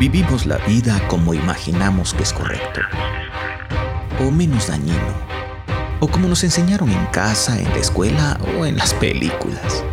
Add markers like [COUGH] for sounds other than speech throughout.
Vivimos la vida como imaginamos que es correcto, o menos dañino, o como nos enseñaron en casa, en la escuela o en las películas.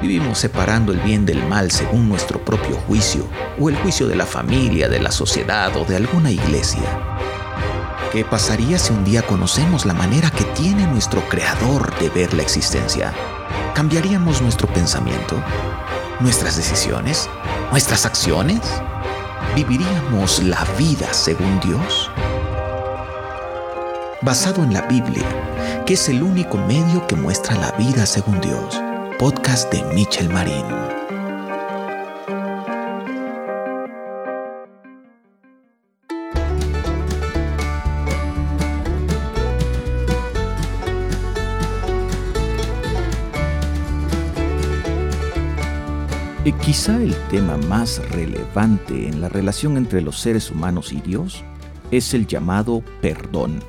Vivimos separando el bien del mal según nuestro propio juicio, o el juicio de la familia, de la sociedad o de alguna iglesia. ¿Qué pasaría si un día conocemos la manera que tiene nuestro Creador de ver la existencia? ¿Cambiaríamos nuestro pensamiento? ¿Nuestras decisiones? ¿Nuestras acciones? ¿Viviríamos la vida según Dios? Basado en la Biblia, que es el único medio que muestra la vida según Dios. Podcast de Michel Marín. Eh, quizá el tema más relevante en la relación entre los seres humanos y Dios es el llamado perdón.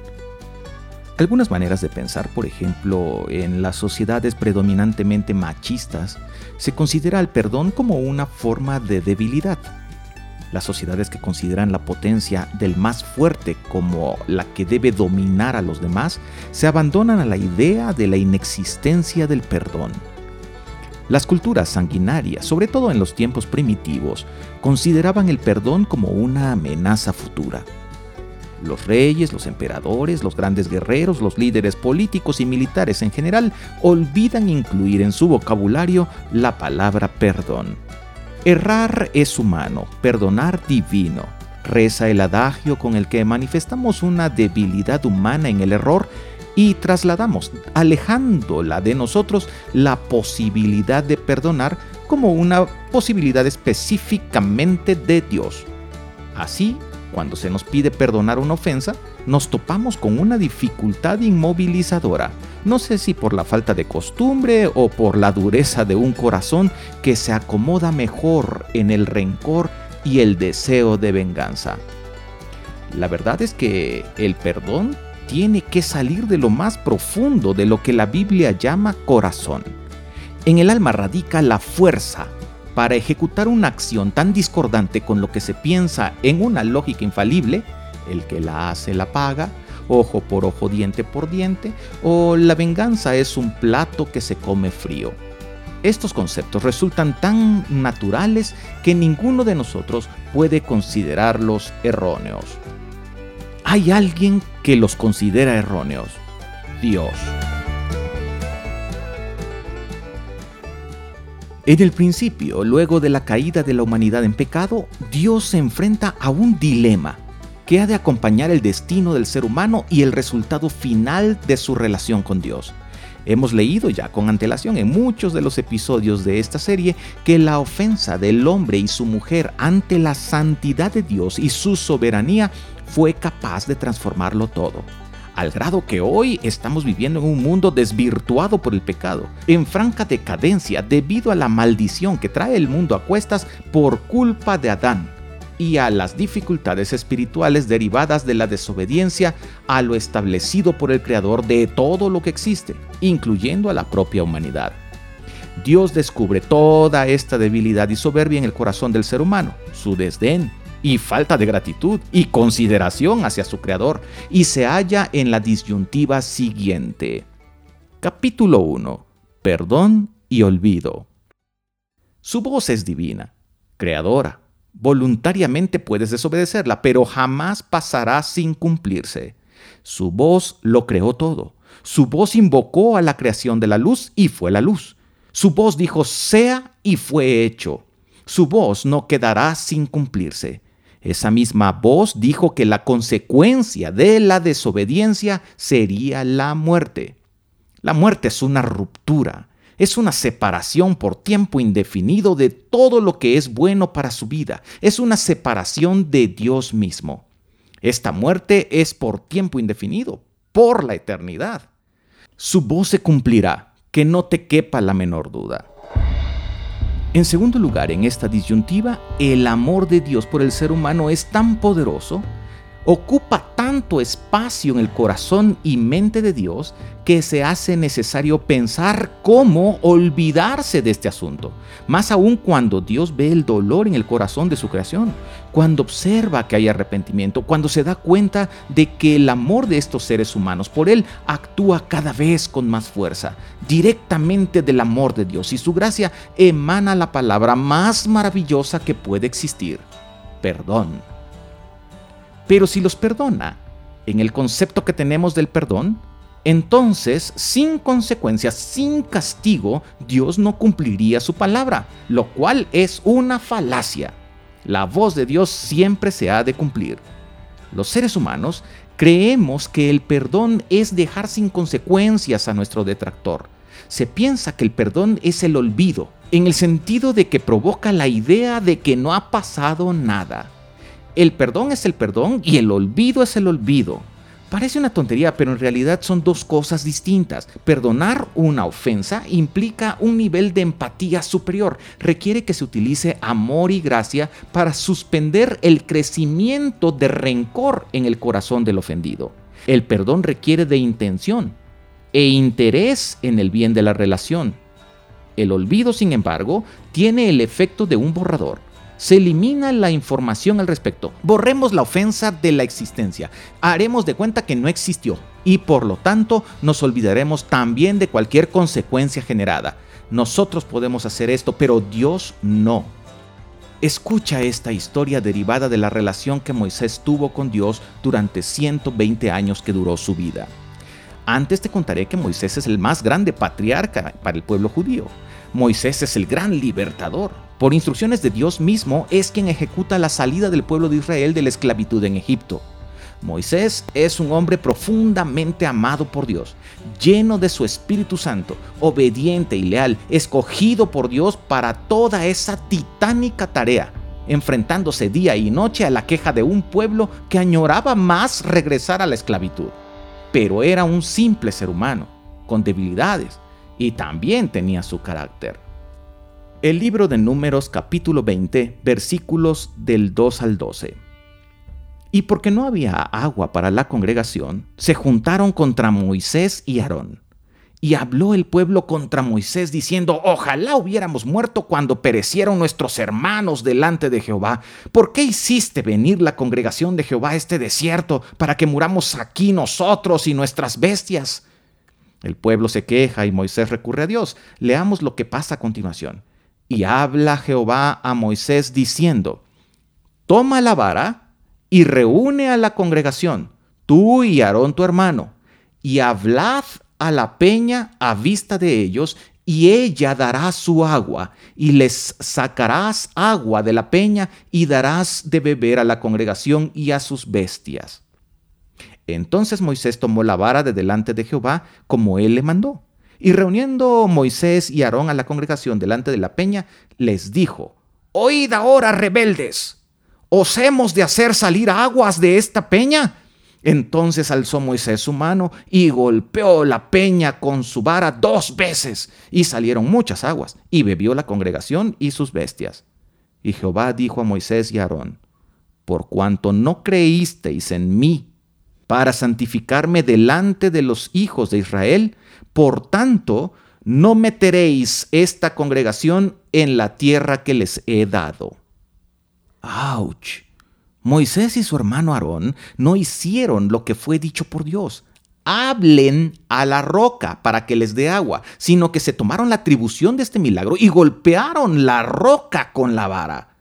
Algunas maneras de pensar, por ejemplo, en las sociedades predominantemente machistas, se considera el perdón como una forma de debilidad. Las sociedades que consideran la potencia del más fuerte como la que debe dominar a los demás, se abandonan a la idea de la inexistencia del perdón. Las culturas sanguinarias, sobre todo en los tiempos primitivos, consideraban el perdón como una amenaza futura. Los reyes, los emperadores, los grandes guerreros, los líderes políticos y militares en general olvidan incluir en su vocabulario la palabra perdón. Errar es humano, perdonar divino. Reza el adagio con el que manifestamos una debilidad humana en el error y trasladamos, alejándola de nosotros, la posibilidad de perdonar como una posibilidad específicamente de Dios. Así, cuando se nos pide perdonar una ofensa, nos topamos con una dificultad inmovilizadora. No sé si por la falta de costumbre o por la dureza de un corazón que se acomoda mejor en el rencor y el deseo de venganza. La verdad es que el perdón tiene que salir de lo más profundo de lo que la Biblia llama corazón. En el alma radica la fuerza para ejecutar una acción tan discordante con lo que se piensa en una lógica infalible, el que la hace la paga, ojo por ojo, diente por diente, o la venganza es un plato que se come frío. Estos conceptos resultan tan naturales que ninguno de nosotros puede considerarlos erróneos hay alguien que los considera erróneos. Dios. En el principio, luego de la caída de la humanidad en pecado, Dios se enfrenta a un dilema que ha de acompañar el destino del ser humano y el resultado final de su relación con Dios. Hemos leído ya con antelación en muchos de los episodios de esta serie que la ofensa del hombre y su mujer ante la santidad de Dios y su soberanía fue capaz de transformarlo todo. Al grado que hoy estamos viviendo en un mundo desvirtuado por el pecado, en franca decadencia debido a la maldición que trae el mundo a cuestas por culpa de Adán y a las dificultades espirituales derivadas de la desobediencia a lo establecido por el Creador de todo lo que existe, incluyendo a la propia humanidad. Dios descubre toda esta debilidad y soberbia en el corazón del ser humano, su desdén, y falta de gratitud y consideración hacia su creador, y se halla en la disyuntiva siguiente. Capítulo 1. Perdón y olvido. Su voz es divina, creadora. Voluntariamente puedes desobedecerla, pero jamás pasará sin cumplirse. Su voz lo creó todo. Su voz invocó a la creación de la luz y fue la luz. Su voz dijo sea y fue hecho. Su voz no quedará sin cumplirse. Esa misma voz dijo que la consecuencia de la desobediencia sería la muerte. La muerte es una ruptura, es una separación por tiempo indefinido de todo lo que es bueno para su vida, es una separación de Dios mismo. Esta muerte es por tiempo indefinido, por la eternidad. Su voz se cumplirá, que no te quepa la menor duda. En segundo lugar, en esta disyuntiva, el amor de Dios por el ser humano es tan poderoso ocupa tanto espacio en el corazón y mente de Dios que se hace necesario pensar cómo olvidarse de este asunto, más aún cuando Dios ve el dolor en el corazón de su creación, cuando observa que hay arrepentimiento, cuando se da cuenta de que el amor de estos seres humanos por Él actúa cada vez con más fuerza, directamente del amor de Dios, y su gracia emana la palabra más maravillosa que puede existir, perdón. Pero si los perdona, en el concepto que tenemos del perdón, entonces, sin consecuencias, sin castigo, Dios no cumpliría su palabra, lo cual es una falacia. La voz de Dios siempre se ha de cumplir. Los seres humanos creemos que el perdón es dejar sin consecuencias a nuestro detractor. Se piensa que el perdón es el olvido, en el sentido de que provoca la idea de que no ha pasado nada. El perdón es el perdón y el olvido es el olvido. Parece una tontería, pero en realidad son dos cosas distintas. Perdonar una ofensa implica un nivel de empatía superior. Requiere que se utilice amor y gracia para suspender el crecimiento de rencor en el corazón del ofendido. El perdón requiere de intención e interés en el bien de la relación. El olvido, sin embargo, tiene el efecto de un borrador se elimina la información al respecto. Borremos la ofensa de la existencia. Haremos de cuenta que no existió y por lo tanto nos olvidaremos también de cualquier consecuencia generada. Nosotros podemos hacer esto, pero Dios no. Escucha esta historia derivada de la relación que Moisés tuvo con Dios durante 120 años que duró su vida. Antes te contaré que Moisés es el más grande patriarca para el pueblo judío. Moisés es el gran libertador. Por instrucciones de Dios mismo es quien ejecuta la salida del pueblo de Israel de la esclavitud en Egipto. Moisés es un hombre profundamente amado por Dios, lleno de su Espíritu Santo, obediente y leal, escogido por Dios para toda esa titánica tarea, enfrentándose día y noche a la queja de un pueblo que añoraba más regresar a la esclavitud. Pero era un simple ser humano, con debilidades, y también tenía su carácter. El libro de Números capítulo 20 versículos del 2 al 12. Y porque no había agua para la congregación, se juntaron contra Moisés y Aarón. Y habló el pueblo contra Moisés diciendo, ojalá hubiéramos muerto cuando perecieron nuestros hermanos delante de Jehová. ¿Por qué hiciste venir la congregación de Jehová a este desierto para que muramos aquí nosotros y nuestras bestias? El pueblo se queja y Moisés recurre a Dios. Leamos lo que pasa a continuación. Y habla Jehová a Moisés diciendo, Toma la vara y reúne a la congregación, tú y Aarón tu hermano, y hablad a la peña a vista de ellos, y ella dará su agua, y les sacarás agua de la peña, y darás de beber a la congregación y a sus bestias. Entonces Moisés tomó la vara de delante de Jehová, como él le mandó. Y reuniendo Moisés y Aarón a la congregación delante de la peña, les dijo, Oíd ahora, rebeldes, ¿os hemos de hacer salir aguas de esta peña? Entonces alzó Moisés su mano y golpeó la peña con su vara dos veces, y salieron muchas aguas, y bebió la congregación y sus bestias. Y Jehová dijo a Moisés y Aarón, Por cuanto no creísteis en mí, para santificarme delante de los hijos de Israel. Por tanto, no meteréis esta congregación en la tierra que les he dado. ¡Auch! Moisés y su hermano Aarón no hicieron lo que fue dicho por Dios. Hablen a la roca para que les dé agua, sino que se tomaron la atribución de este milagro y golpearon la roca con la vara.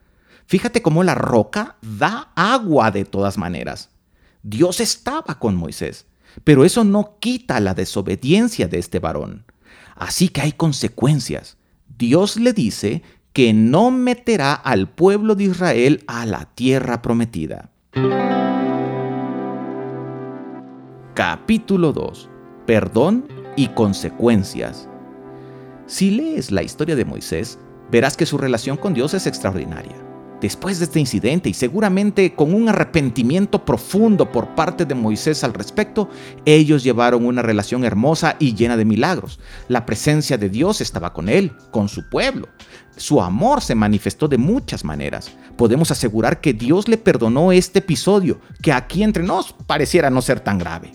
Fíjate cómo la roca da agua de todas maneras. Dios estaba con Moisés, pero eso no quita la desobediencia de este varón. Así que hay consecuencias. Dios le dice que no meterá al pueblo de Israel a la tierra prometida. Capítulo 2. Perdón y consecuencias. Si lees la historia de Moisés, verás que su relación con Dios es extraordinaria Después de este incidente y seguramente con un arrepentimiento profundo por parte de Moisés al respecto, ellos llevaron una relación hermosa y llena de milagros. La presencia de Dios estaba con él, con su pueblo. Su amor se manifestó de muchas maneras. Podemos asegurar que Dios le perdonó este episodio, que aquí entre nos pareciera no ser tan grave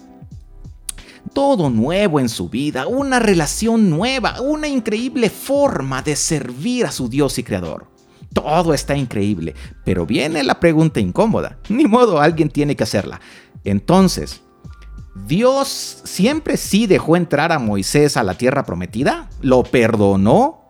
todo nuevo en su vida, una relación nueva, una increíble forma de servir a su Dios y Creador. Todo está increíble, pero viene la pregunta incómoda. [LAUGHS] Ni modo, alguien tiene que hacerla. Entonces, ¿Dios siempre sí dejó entrar a Moisés a la tierra prometida? ¿Lo perdonó?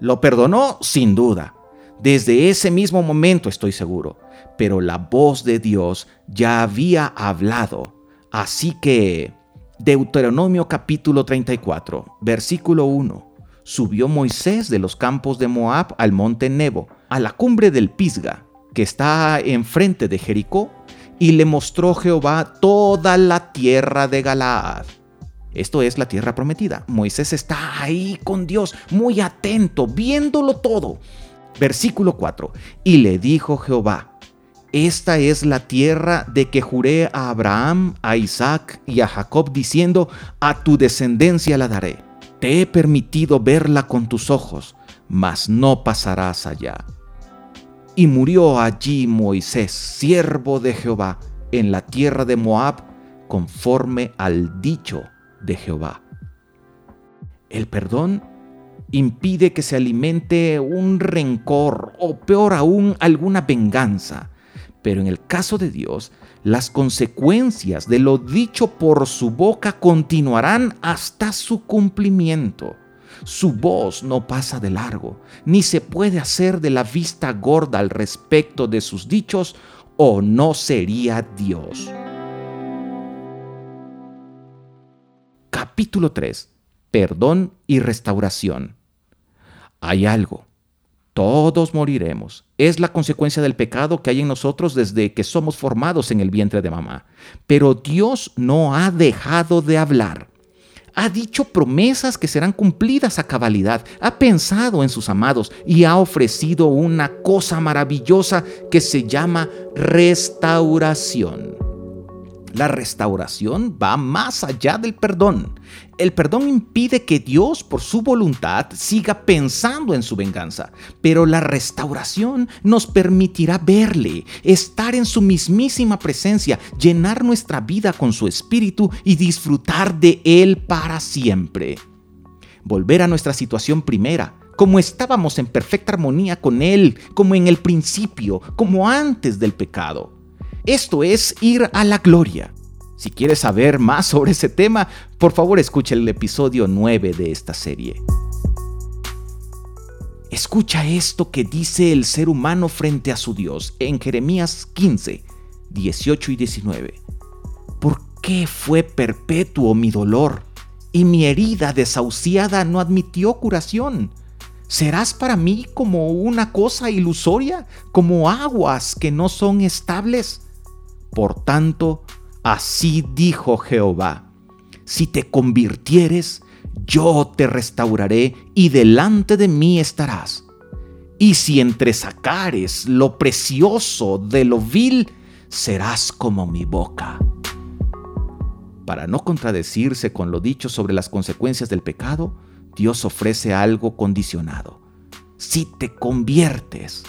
Lo perdonó sin duda. Desde ese mismo momento estoy seguro. Pero la voz de Dios ya había hablado. Así que Deuteronomio capítulo 34, versículo 1. Subió Moisés de los campos de Moab al monte Nebo, a la cumbre del Pisga, que está enfrente de Jericó, y le mostró Jehová toda la tierra de Galaad. Esto es la tierra prometida. Moisés está ahí con Dios, muy atento, viéndolo todo. Versículo 4. Y le dijo Jehová, esta es la tierra de que juré a Abraham, a Isaac y a Jacob, diciendo, a tu descendencia la daré. Te he permitido verla con tus ojos, mas no pasarás allá. Y murió allí Moisés, siervo de Jehová, en la tierra de Moab, conforme al dicho de Jehová. El perdón impide que se alimente un rencor o peor aún alguna venganza pero en el caso de Dios, las consecuencias de lo dicho por su boca continuarán hasta su cumplimiento. Su voz no pasa de largo, ni se puede hacer de la vista gorda al respecto de sus dichos, o no sería Dios. Capítulo 3. Perdón y restauración. Hay algo todos moriremos. Es la consecuencia del pecado que hay en nosotros desde que somos formados en el vientre de mamá. Pero Dios no ha dejado de hablar. Ha dicho promesas que serán cumplidas a cabalidad. Ha pensado en sus amados y ha ofrecido una cosa maravillosa que se llama restauración. La restauración va más allá del perdón. El perdón impide que Dios, por su voluntad, siga pensando en su venganza, pero la restauración nos permitirá verle, estar en su mismísima presencia, llenar nuestra vida con su espíritu y disfrutar de Él para siempre. Volver a nuestra situación primera, como estábamos en perfecta armonía con Él, como en el principio, como antes del pecado. Esto es ir a la gloria. Si quieres saber más sobre ese tema, por favor escucha el episodio 9 de esta serie. Escucha esto que dice el ser humano frente a su Dios en Jeremías 15, 18 y 19. ¿Por qué fue perpetuo mi dolor y mi herida desahuciada no admitió curación? ¿Serás para mí como una cosa ilusoria, como aguas que no son estables? Por tanto, así dijo Jehová, si te convirtieres, yo te restauraré y delante de mí estarás. Y si entresacares lo precioso de lo vil, serás como mi boca. Para no contradecirse con lo dicho sobre las consecuencias del pecado, Dios ofrece algo condicionado. Si te conviertes,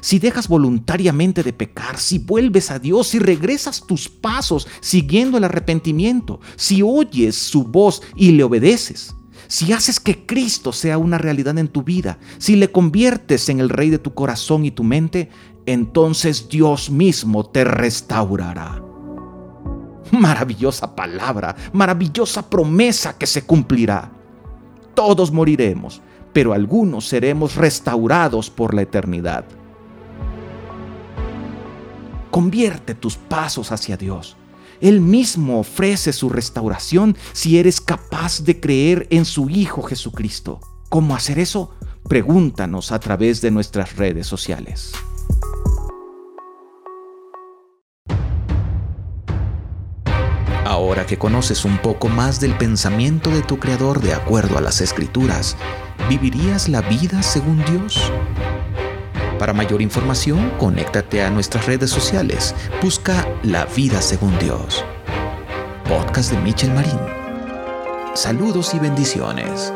si dejas voluntariamente de pecar, si vuelves a Dios, si regresas tus pasos siguiendo el arrepentimiento, si oyes su voz y le obedeces, si haces que Cristo sea una realidad en tu vida, si le conviertes en el rey de tu corazón y tu mente, entonces Dios mismo te restaurará. Maravillosa palabra, maravillosa promesa que se cumplirá. Todos moriremos, pero algunos seremos restaurados por la eternidad. Convierte tus pasos hacia Dios. Él mismo ofrece su restauración si eres capaz de creer en su Hijo Jesucristo. ¿Cómo hacer eso? Pregúntanos a través de nuestras redes sociales. Ahora que conoces un poco más del pensamiento de tu Creador de acuerdo a las Escrituras, ¿vivirías la vida según Dios? Para mayor información, conéctate a nuestras redes sociales. Busca La Vida Según Dios. Podcast de Michel Marín. Saludos y bendiciones.